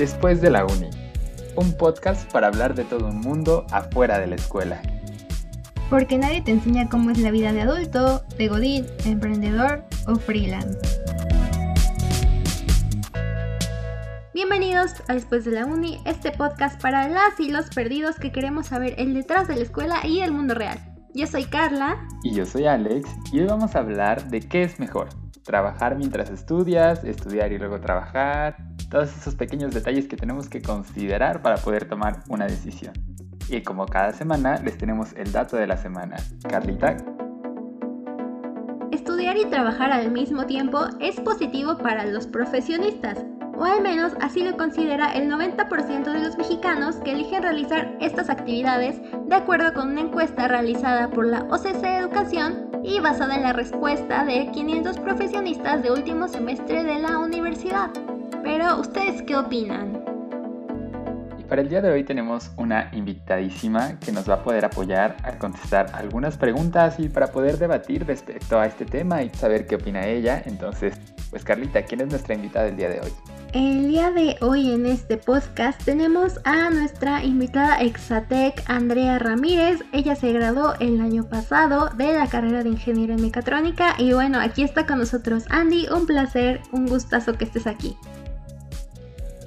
Después de la Uni, un podcast para hablar de todo un mundo afuera de la escuela. Porque nadie te enseña cómo es la vida de adulto, de godín, emprendedor o freelance. Bienvenidos a Después de la Uni, este podcast para las y los perdidos que queremos saber el detrás de la escuela y el mundo real. Yo soy Carla. Y yo soy Alex, y hoy vamos a hablar de qué es mejor. Trabajar mientras estudias, estudiar y luego trabajar, todos esos pequeños detalles que tenemos que considerar para poder tomar una decisión. Y como cada semana les tenemos el dato de la semana. Carlita. Estudiar y trabajar al mismo tiempo es positivo para los profesionistas, o al menos así lo considera el 90% de los mexicanos que eligen realizar estas actividades de acuerdo con una encuesta realizada por la OCC Educación y basada en la respuesta de 500 profesionistas de último semestre de la universidad. Pero, ¿ustedes qué opinan? Para el día de hoy tenemos una invitadísima que nos va a poder apoyar a contestar algunas preguntas y para poder debatir respecto a este tema y saber qué opina ella. Entonces, pues Carlita, ¿quién es nuestra invitada del día de hoy? El día de hoy en este podcast tenemos a nuestra invitada Exatec Andrea Ramírez. Ella se graduó el año pasado de la carrera de Ingeniería en Mecatrónica y bueno, aquí está con nosotros Andy. Un placer, un gustazo que estés aquí.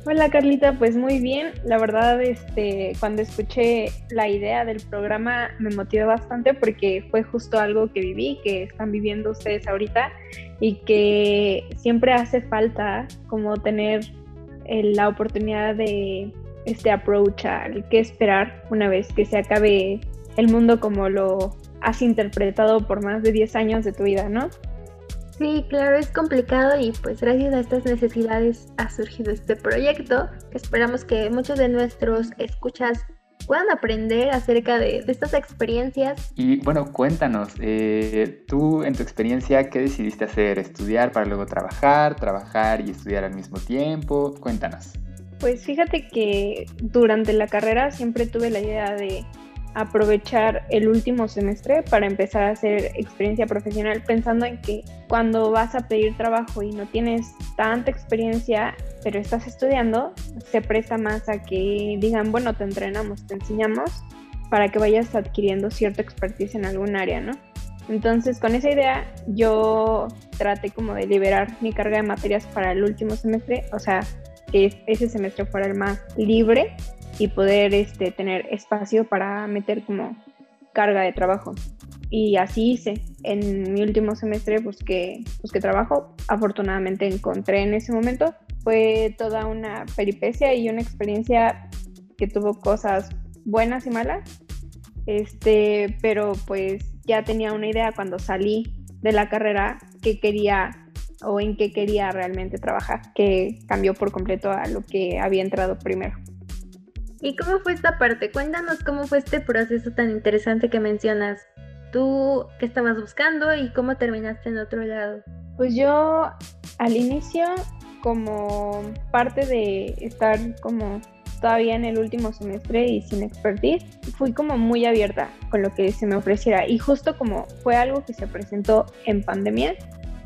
Hola Carlita, pues muy bien. La verdad, este, cuando escuché la idea del programa me motivó bastante porque fue justo algo que viví, que están viviendo ustedes ahorita y que siempre hace falta como tener la oportunidad de este approach al que esperar una vez que se acabe el mundo como lo has interpretado por más de 10 años de tu vida, ¿no? Sí, claro, es complicado y pues gracias a estas necesidades ha surgido este proyecto. Esperamos que muchos de nuestros escuchas puedan aprender acerca de, estas experiencias. Y bueno, cuéntanos, eh, tú en tu experiencia, ¿qué decidiste hacer? ¿Estudiar para luego trabajar, trabajar y estudiar al mismo tiempo? Cuéntanos. Pues fíjate que durante la carrera siempre tuve la idea de aprovechar el último semestre para empezar a hacer experiencia profesional pensando en que cuando vas a pedir trabajo y no tienes tanta experiencia pero estás estudiando se presta más a que digan bueno te entrenamos te enseñamos para que vayas adquiriendo cierta expertise en algún área no entonces con esa idea yo traté como de liberar mi carga de materias para el último semestre o sea que ese semestre fuera el más libre y poder este, tener espacio para meter como carga de trabajo. Y así hice. En mi último semestre busqué, busqué trabajo. Afortunadamente encontré en ese momento. Fue toda una peripecia y una experiencia que tuvo cosas buenas y malas. Este, pero pues ya tenía una idea cuando salí de la carrera que quería o en qué quería realmente trabajar, que cambió por completo a lo que había entrado primero. ¿Y cómo fue esta parte? Cuéntanos cómo fue este proceso tan interesante que mencionas. ¿Tú qué estabas buscando y cómo terminaste en otro lado? Pues yo al inicio, como parte de estar como todavía en el último semestre y sin expertise, fui como muy abierta con lo que se me ofreciera. Y justo como fue algo que se presentó en pandemia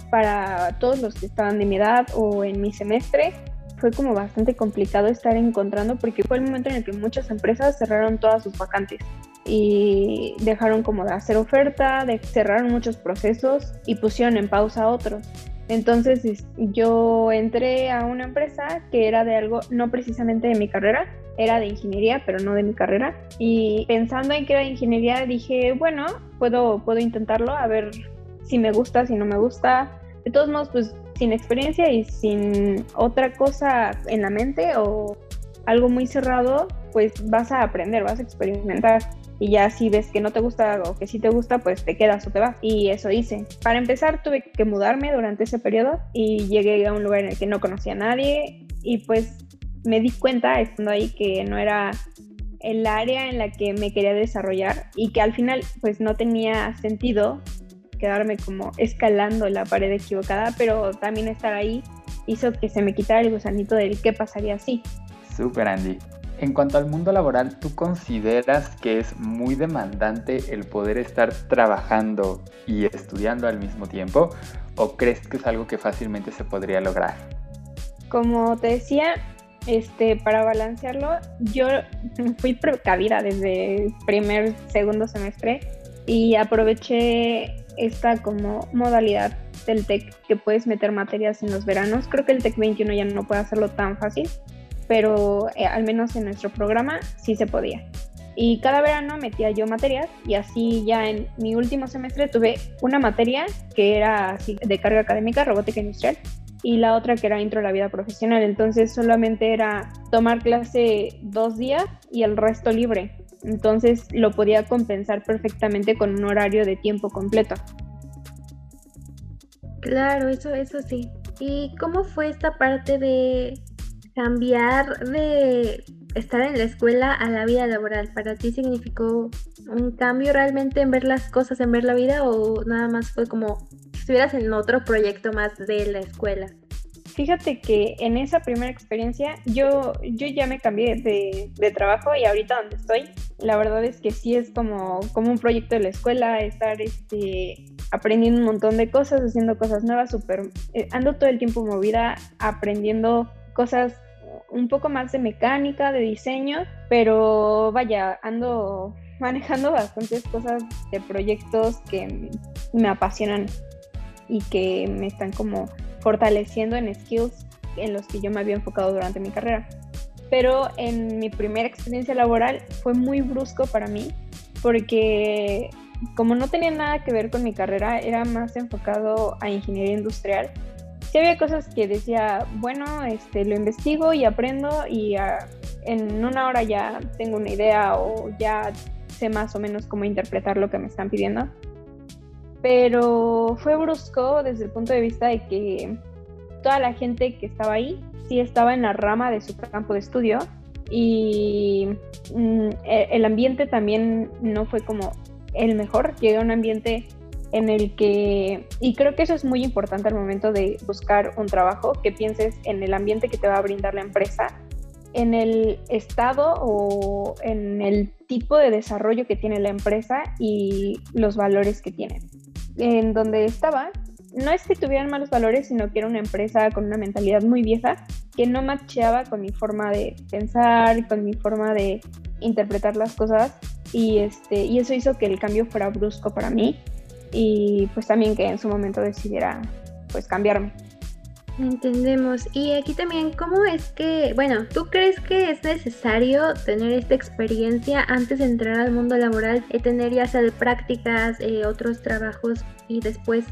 para todos los que estaban de mi edad o en mi semestre, fue como bastante complicado estar encontrando porque fue el momento en el que muchas empresas cerraron todas sus vacantes y dejaron como de hacer oferta, de cerraron muchos procesos y pusieron en pausa otros. Entonces yo entré a una empresa que era de algo no precisamente de mi carrera, era de ingeniería, pero no de mi carrera. Y pensando en que era de ingeniería, dije, bueno, puedo, puedo intentarlo, a ver si me gusta, si no me gusta. De todos modos, pues sin experiencia y sin otra cosa en la mente o algo muy cerrado, pues vas a aprender, vas a experimentar. Y ya si ves que no te gusta o que sí te gusta, pues te quedas o te vas. Y eso hice. Para empezar tuve que mudarme durante ese periodo y llegué a un lugar en el que no conocía a nadie y pues me di cuenta estando ahí que no era el área en la que me quería desarrollar y que al final pues no tenía sentido quedarme como escalando la pared equivocada, pero también estar ahí hizo que se me quitara el gusanito del qué pasaría así. Super Andy. En cuanto al mundo laboral, ¿tú consideras que es muy demandante el poder estar trabajando y estudiando al mismo tiempo? ¿O crees que es algo que fácilmente se podría lograr? Como te decía, este, para balancearlo, yo fui precavida desde primer, segundo semestre y aproveché esta como modalidad del TEC que puedes meter materias en los veranos. Creo que el TEC 21 ya no puede hacerlo tan fácil, pero eh, al menos en nuestro programa sí se podía. Y cada verano metía yo materias y así ya en mi último semestre tuve una materia que era así de carga académica, robótica industrial, y la otra que era intro a la vida profesional. Entonces solamente era tomar clase dos días y el resto libre. Entonces lo podía compensar perfectamente con un horario de tiempo completo. Claro, eso, eso sí. ¿Y cómo fue esta parte de cambiar de estar en la escuela a la vida laboral? ¿Para ti significó un cambio realmente en ver las cosas, en ver la vida o nada más fue como si estuvieras en otro proyecto más de la escuela? Fíjate que en esa primera experiencia yo, yo ya me cambié de, de, trabajo y ahorita donde estoy, la verdad es que sí es como, como un proyecto de la escuela, estar este, aprendiendo un montón de cosas, haciendo cosas nuevas, súper, eh, ando todo el tiempo movida, aprendiendo cosas un poco más de mecánica, de diseño, pero vaya, ando manejando bastantes cosas de proyectos que me apasionan y que me están como fortaleciendo en skills en los que yo me había enfocado durante mi carrera. Pero en mi primera experiencia laboral fue muy brusco para mí porque como no tenía nada que ver con mi carrera, era más enfocado a ingeniería industrial. Sí había cosas que decía, bueno, este, lo investigo y aprendo y ah, en una hora ya tengo una idea o ya sé más o menos cómo interpretar lo que me están pidiendo. Pero fue brusco desde el punto de vista de que toda la gente que estaba ahí sí estaba en la rama de su campo de estudio y mm, e, el ambiente también no fue como el mejor, llegué a un ambiente en el que, y creo que eso es muy importante al momento de buscar un trabajo, que pienses en el ambiente que te va a brindar la empresa, en el estado o en el tipo de desarrollo que tiene la empresa y los valores que tiene. En donde estaba, no es que tuvieran malos valores, sino que era una empresa con una mentalidad muy vieja que no macheaba con mi forma de pensar, con mi forma de interpretar las cosas y, este, y eso hizo que el cambio fuera brusco para mí y pues también que en su momento decidiera pues cambiarme. Entendemos. Y aquí también, ¿cómo es que, bueno, tú crees que es necesario tener esta experiencia antes de entrar al mundo laboral, y tener ya sea de prácticas, eh, otros trabajos y después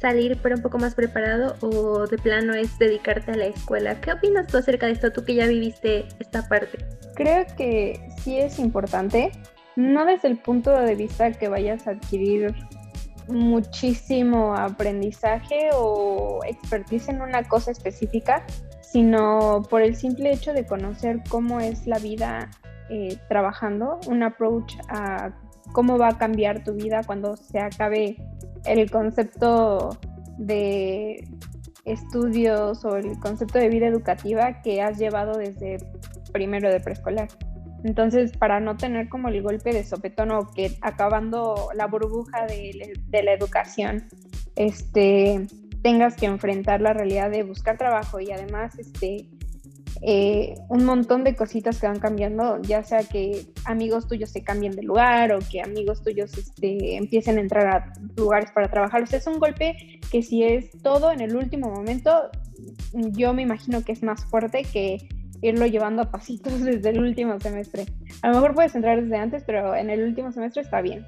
salir pero un poco más preparado o de plano es dedicarte a la escuela? ¿Qué opinas tú acerca de esto, tú que ya viviste esta parte? Creo que sí es importante no desde el punto de vista que vayas a adquirir muchísimo aprendizaje o expertise en una cosa específica, sino por el simple hecho de conocer cómo es la vida eh, trabajando, un approach a cómo va a cambiar tu vida cuando se acabe el concepto de estudios o el concepto de vida educativa que has llevado desde primero de preescolar. Entonces, para no tener como el golpe de sopetón o que acabando la burbuja de, la educación, este, tengas que enfrentar la realidad de buscar trabajo y además este, eh, un montón de cositas que van cambiando, ya sea que amigos tuyos se cambien de lugar o que amigos tuyos este, empiecen a entrar a lugares para trabajar. O sea, es un golpe que si es todo en el último momento, yo me imagino que es más fuerte que irlo llevando a pasitos desde el último semestre. A lo mejor puedes entrar desde antes, pero en el último semestre está bien.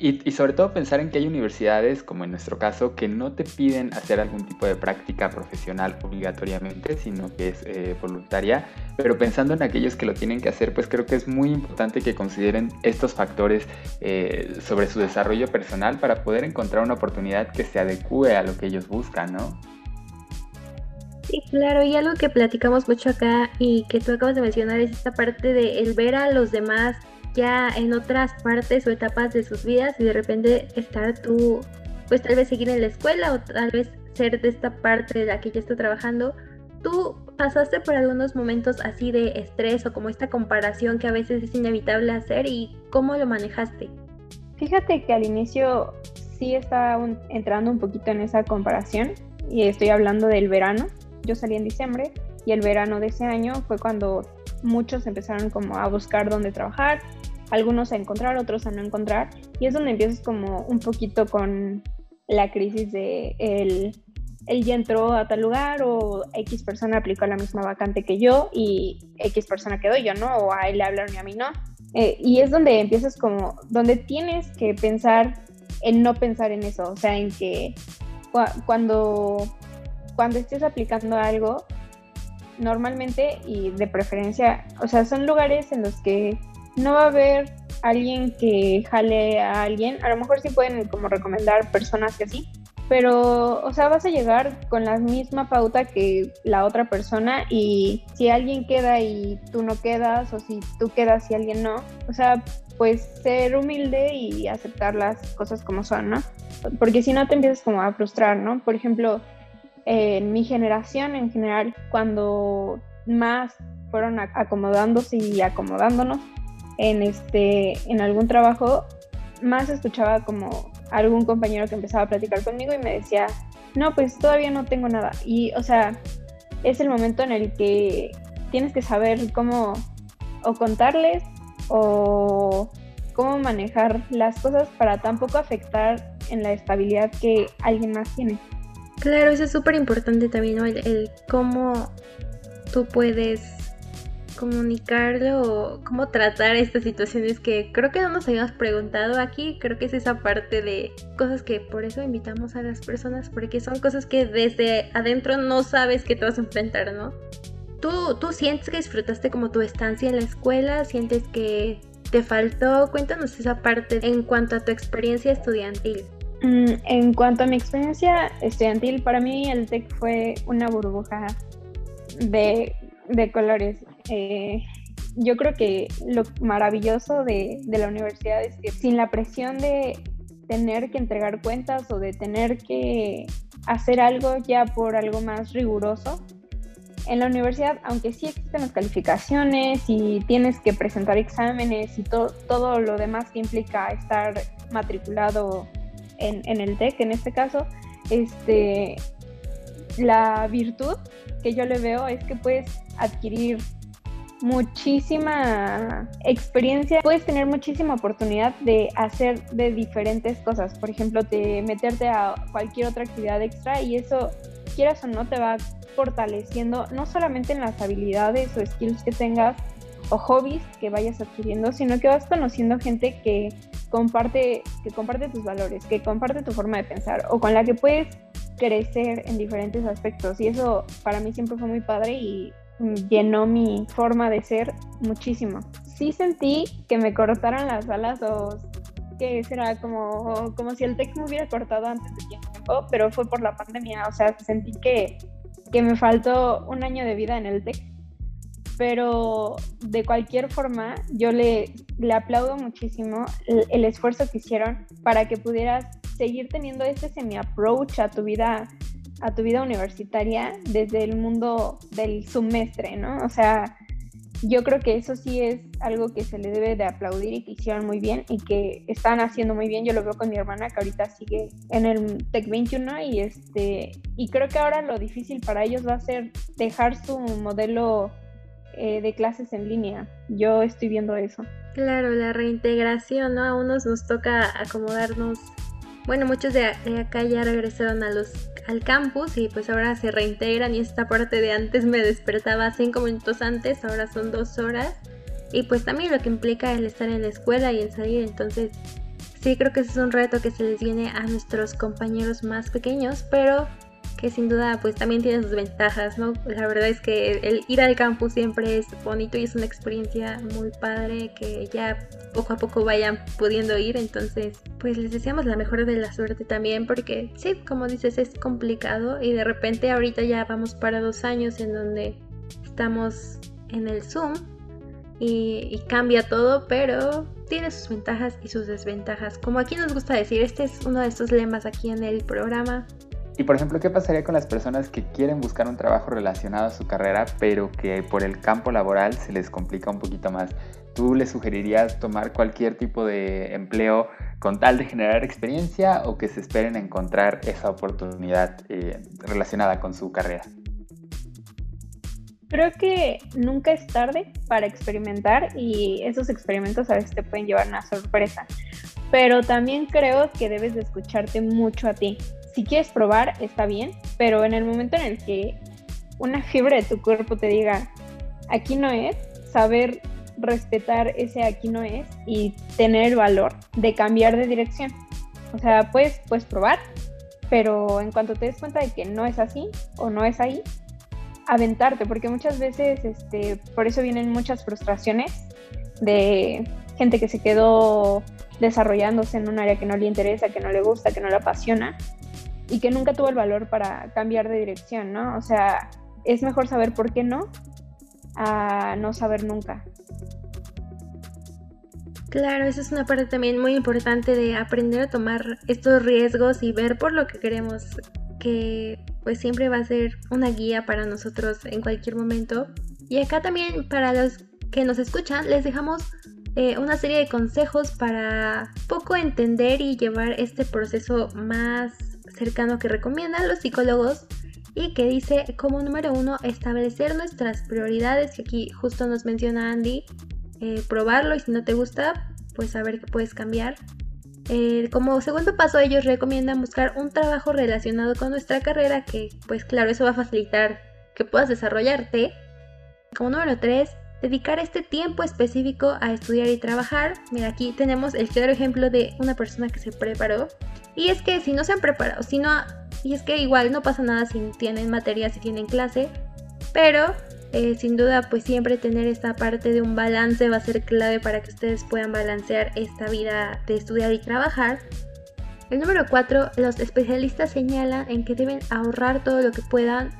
Y, sobre todo pensar en que hay universidades, como en nuestro caso, que no te piden hacer algún tipo de práctica profesional obligatoriamente, sino que es eh, voluntaria. Pero pensando en aquellos que lo tienen que hacer, pues creo que es muy importante que consideren estos factores eh, sobre su desarrollo personal para poder encontrar una oportunidad que se adecue a lo que ellos buscan, ¿no? Sí, claro, y algo que platicamos mucho acá y que tú acabas de mencionar es esta parte de el ver a los demás ya en otras partes o etapas de sus vidas y de repente estar tú, pues tal vez seguir en la escuela o tal vez ser de esta parte de la que ya está trabajando. ¿Tú pasaste por algunos momentos así de estrés o como esta comparación que a veces es inevitable hacer y cómo lo manejaste? Fíjate que al inicio sí estaba entrando un poquito en esa comparación y estoy hablando del verano yo salí en diciembre y el verano de ese año fue cuando muchos empezaron como a buscar dónde trabajar, algunos a encontrar, otros a no encontrar, y es donde empiezas como un poquito con la crisis de el, él ya entró a tal lugar o X persona aplicó la misma vacante que yo y X persona quedó yo, ¿no? O a él le hablaron y a mí no. Eh, y es donde empiezas como, donde tienes que pensar en no pensar en eso, o sea, en que cuando, cuando estés aplicando algo, normalmente y de preferencia, o sea, son lugares en los que no va a haber alguien que jale a alguien, a lo mejor sí pueden como recomendar personas que así, pero, o sea, vas a llegar con la misma pauta que la otra persona y si alguien queda y tú no quedas o si tú quedas y alguien no, o sea, pues ser humilde y aceptar las cosas como son, ¿no? Porque si no te empiezas como a frustrar, ¿no? Por ejemplo, en mi generación en general, cuando más fueron acomodándose y acomodándonos en este en algún trabajo, más escuchaba como algún compañero que empezaba a platicar conmigo y me decía, no, pues todavía no tengo nada. Y, o sea, es el momento en el que tienes que saber cómo o contarles o cómo manejar las cosas para tampoco afectar en la estabilidad que alguien más tiene. Claro, eso es súper importante también, ¿no? el, cómo tú puedes comunicarlo o cómo tratar estas situaciones que creo que no nos habíamos preguntado aquí. Creo que es esa parte de cosas que por eso invitamos a las personas, porque son cosas que desde adentro no sabes que te vas a enfrentar, ¿no? ¿Tú, tú sientes que disfrutaste como tu estancia en la escuela? ¿Sientes que te faltó? Cuéntanos esa parte en cuanto a tu experiencia estudiantil. Mm, en cuanto a mi experiencia estudiantil, para mí el TEC fue una burbuja de, colores. Eh, yo creo que lo maravilloso de, de, la universidad es que sin la presión de tener que entregar cuentas o de tener que hacer algo ya por algo más riguroso, en la universidad, aunque sí existen las calificaciones y tienes que presentar exámenes y todo lo demás que implica estar matriculado en, el TEC, en este caso, este, la virtud que yo le veo es que puedes adquirir muchísima experiencia, puedes tener muchísima oportunidad de hacer de diferentes cosas. Por ejemplo, de meterte a cualquier otra actividad extra y eso, quieras o no, te va fortaleciendo no solamente en las habilidades o skills que tengas o hobbies que vayas adquiriendo, sino que vas conociendo gente que comparte, que comparte tus valores, que comparte tu forma de pensar o con la que puedes crecer en diferentes aspectos. Y eso para mí siempre fue muy padre y llenó mi forma de ser muchísimo. Sí sentí que me cortaran las alas o que será como, como si el TEC me hubiera cortado antes de tiempo, pero fue por la pandemia, o sea, sentí que, que me faltó un año de vida en el TEC, pero de cualquier forma yo le, le aplaudo muchísimo el, esfuerzo que hicieron para que pudieras seguir teniendo este semi-approach a tu vida a tu vida universitaria desde el mundo del semestre, ¿no? O sea, yo creo que eso sí es algo que se le debe de aplaudir y que hicieron muy bien y que están haciendo muy bien. Yo lo veo con mi hermana que ahorita sigue en el Tech 21 y este y creo que ahora lo difícil para ellos va a ser dejar su modelo eh, de clases en línea. Yo estoy viendo eso. Claro, la reintegración, ¿no? A unos nos toca acomodarnos bueno, muchos de, acá ya regresaron a los, al campus y pues ahora se reintegran y esta parte de antes me despertaba cinco minutos antes, ahora son dos horas. Y pues también lo que implica el estar en la escuela y el salir, entonces sí creo que ese es un reto que se les viene a nuestros compañeros más pequeños, pero que sin duda pues también tiene sus ventajas, ¿no? La verdad es que el ir al campus siempre es bonito y es una experiencia muy padre que ya poco a poco vayan pudiendo ir, entonces pues les deseamos la mejor de la suerte también porque sí, como dices, es complicado y de repente ahorita ya vamos para dos años en donde estamos en el Zoom y, y cambia todo, pero tiene sus ventajas y sus desventajas. Como aquí nos gusta decir, este es uno de estos lemas aquí en el programa, y por ejemplo, ¿qué pasaría con las personas que quieren buscar un trabajo relacionado a su carrera, pero que por el campo laboral se les complica un poquito más? ¿Tú les sugerirías tomar cualquier tipo de empleo con tal de generar experiencia o que se esperen a encontrar esa oportunidad eh, relacionada con su carrera? Creo que nunca es tarde para experimentar y esos experimentos a veces te pueden llevar una sorpresa. Pero también creo que debes de escucharte mucho a ti. Si quieres probar, está bien, pero en el momento en el que una fibra de tu cuerpo te diga, aquí no es, saber respetar ese aquí no es y tener el valor de cambiar de dirección. O sea, puedes, puedes probar, pero en cuanto te des cuenta de que no es así o no es ahí, aventarte, porque muchas veces este, por eso vienen muchas frustraciones de gente que se quedó desarrollándose en un área que no le interesa, que no le gusta, que no le apasiona y que nunca tuvo el valor para cambiar de dirección, ¿no? O sea, es mejor saber por qué no a no saber nunca. Claro, esa es una parte también muy importante de aprender a tomar estos riesgos y ver por lo que queremos, que pues siempre va a ser una guía para nosotros en cualquier momento. Y acá también para los que nos escuchan les dejamos eh, una serie de consejos para poco entender y llevar este proceso más cercano que recomiendan los psicólogos y que dice como número uno establecer nuestras prioridades, que aquí justo nos menciona Andy, eh, probarlo y si no te gusta, pues saber que puedes cambiar. Eh, como segundo paso, ellos recomiendan buscar un trabajo relacionado con nuestra carrera, que pues claro, eso va a facilitar que puedas desarrollarte. Como número 3, dedicar este tiempo específico a estudiar y trabajar. Mira, aquí tenemos el claro ejemplo de una persona que se preparó. Y es que si no se han preparado, si no, y es que igual no pasa nada si tienen materia, si tienen clase, pero eh, sin duda, pues siempre tener esta parte de un balance va a ser clave para que ustedes puedan balancear esta vida de estudiar y trabajar. El número 4, los especialistas señalan en que deben ahorrar todo lo que puedan.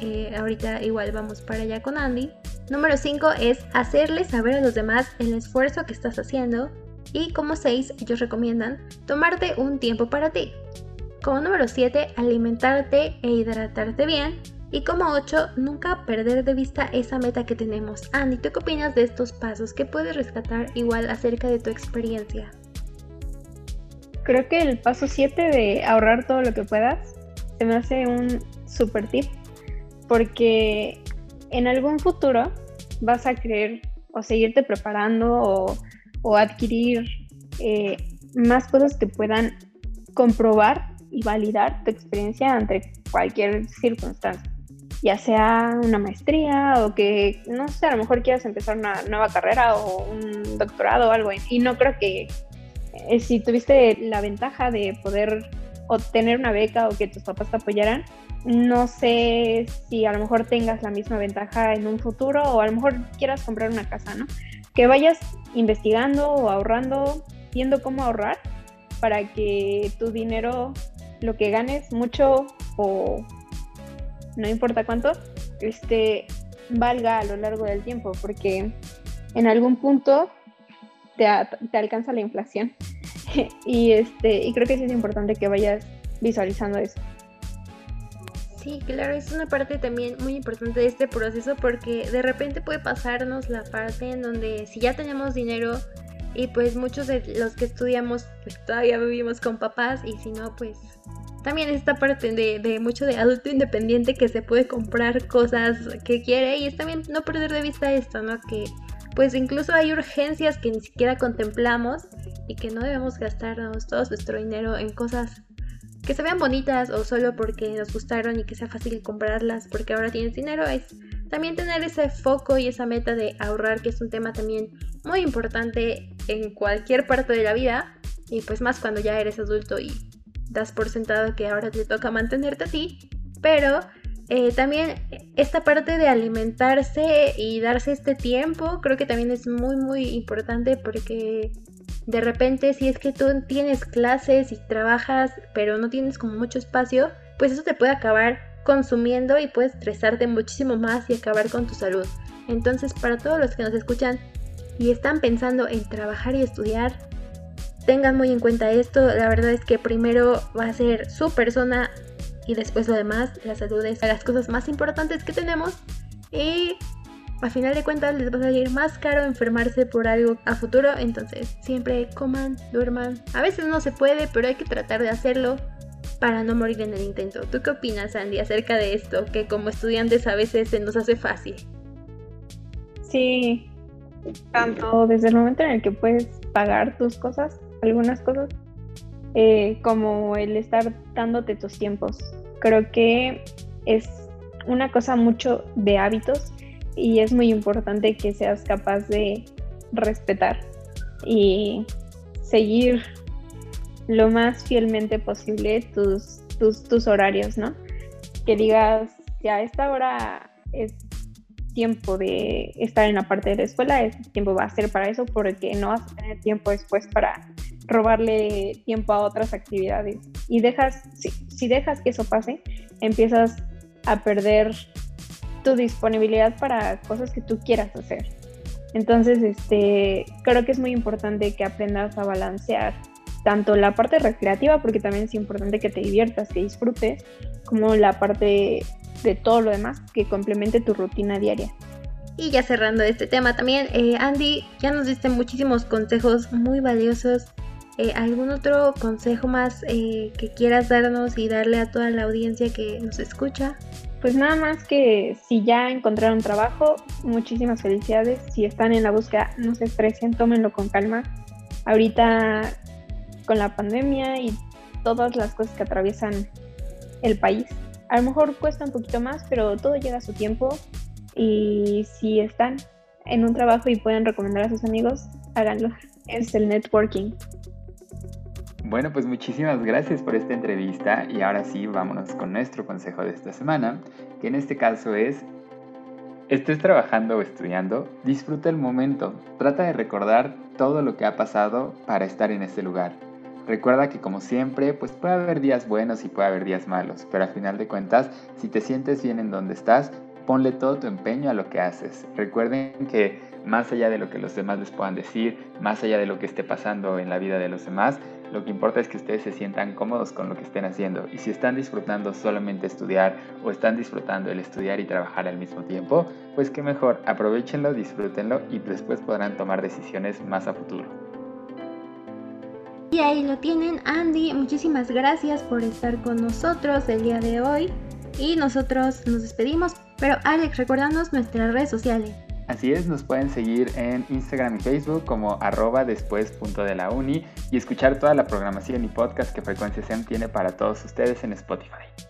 Eh, ahorita igual vamos para allá con Andy. Número 5 es hacerles saber a los demás el esfuerzo que estás haciendo. Y como 6, ellos recomiendan tomarte un tiempo para ti. Como número 7, alimentarte e hidratarte bien. Y como 8, nunca perder de vista esa meta que tenemos. Andy, ¿tú qué opinas de estos pasos? ¿Qué puedes rescatar igual acerca de tu experiencia? Creo que el paso 7 de ahorrar todo lo que puedas se me hace un super tip porque en algún futuro vas a querer o seguirte preparando o, adquirir eh, más cosas que puedan comprobar y validar tu experiencia ante cualquier circunstancia ya sea una maestría o que, no sé, a lo mejor quieras empezar una nueva carrera o un doctorado o algo. Y no creo que eh, si tuviste la ventaja de poder obtener una beca o que tus papás te apoyaran, no sé si a lo mejor tengas la misma ventaja en un futuro o a lo mejor quieras comprar una casa, ¿no? Que vayas investigando o ahorrando, viendo cómo ahorrar para que tu dinero, lo que ganes, mucho o no importa cuánto, este, valga a lo largo del tiempo, porque en algún punto te, alcanza la inflación. y, este, y creo que sí es importante que vayas visualizando eso. Sí, claro, es una parte también muy importante de este proceso porque de repente puede pasarnos la parte en donde si ya tenemos dinero y pues muchos de los que estudiamos pues todavía vivimos con papás y si no pues también esta parte de, mucho de adulto independiente que se puede comprar cosas que quiere y es también no perder de vista esto, ¿no? Que pues incluso hay urgencias que ni siquiera contemplamos y que no debemos gastarnos todo nuestro dinero en cosas que se vean bonitas o solo porque nos gustaron y que sea fácil comprarlas porque ahora tienes dinero. Es también tener ese foco y esa meta de ahorrar que es un tema también muy importante en cualquier parte de la vida y pues más cuando ya eres adulto y das por sentado que ahora te toca mantenerte a ti, pero eh, también esta parte de alimentarse y darse este tiempo creo que también es muy muy importante porque de repente si es que tú tienes clases y trabajas pero no tienes como mucho espacio, pues eso te puede acabar consumiendo y puedes estresarte muchísimo más y acabar con tu salud. Entonces para todos los que nos escuchan y están pensando en trabajar y estudiar, tengan muy en cuenta esto. La verdad es que primero va a ser su persona y después lo demás. La salud es las cosas más importantes que tenemos. Y a final de cuentas les va a salir más caro enfermarse por algo a futuro. Entonces siempre coman, duerman. A veces no se puede, pero hay que tratar de hacerlo. para no morir en el intento. ¿Tú qué opinas, Andy, acerca de esto? Que como estudiantes a veces se nos hace fácil. Sí, tanto desde el momento en el que puedes pagar tus cosas, algunas cosas, eh, como el estar dándote tus tiempos. Creo que es una cosa mucho de hábitos y es muy importante que seas capaz de respetar y seguir lo más fielmente posible tus, tus, tus horarios, ¿no? Que digas, ya esta hora es tiempo de estar en la parte de la escuela, ese tiempo va a ser para eso porque no vas a tener tiempo después para robarle tiempo a otras actividades. Y dejas, si, si dejas que eso pase, empiezas a perder tu disponibilidad para cosas que tú quieras hacer. Entonces, este, creo que es muy importante que aprendas a balancear tanto la parte recreativa, porque también es importante que te diviertas, que disfrutes, como la parte de todo lo demás que complemente tu rutina diaria. Y ya cerrando este tema también, eh, Andy, ya nos diste muchísimos consejos muy valiosos. Eh, ¿Algún otro consejo más eh, que quieras darnos y darle a toda la audiencia que nos escucha? Pues nada más que si ya encontraron trabajo, muchísimas felicidades. Si están en la búsqueda, no se estresen, tómenlo con calma. Ahorita con la pandemia y todas las cosas que atraviesan el país, a lo mejor cuesta un poquito más, pero todo llega a su tiempo. Y si están en un trabajo y pueden recomendar a sus amigos, háganlo. Es el networking. Bueno, pues muchísimas gracias por esta entrevista y ahora sí, vámonos con nuestro consejo de esta semana, que en este caso es, estés trabajando o estudiando, disfruta el momento, trata de recordar todo lo que ha pasado para estar en este lugar. Recuerda que como siempre, pues puede haber días buenos y puede haber días malos, pero al final de cuentas, si te sientes bien en donde estás, ponle todo tu empeño a lo que haces. Recuerden que más allá de lo que los demás les puedan decir, más allá de lo que esté pasando en la vida de los demás, lo que importa es que ustedes se sientan cómodos con lo que estén haciendo. Y si están disfrutando solamente estudiar o están disfrutando el estudiar y trabajar al mismo tiempo, pues qué mejor, aprovechenlo, disfrútenlo y después podrán tomar decisiones más a futuro. Y ahí lo tienen, Andy. Muchísimas gracias por estar con nosotros el día de hoy. Y nosotros nos despedimos. Pero Alex, recuérdanos nuestras redes sociales. Así es, nos pueden seguir en Instagram y Facebook como arroba después punto de la uni y escuchar toda la programación y podcast que Frecuencia SEM tiene para todos ustedes en Spotify.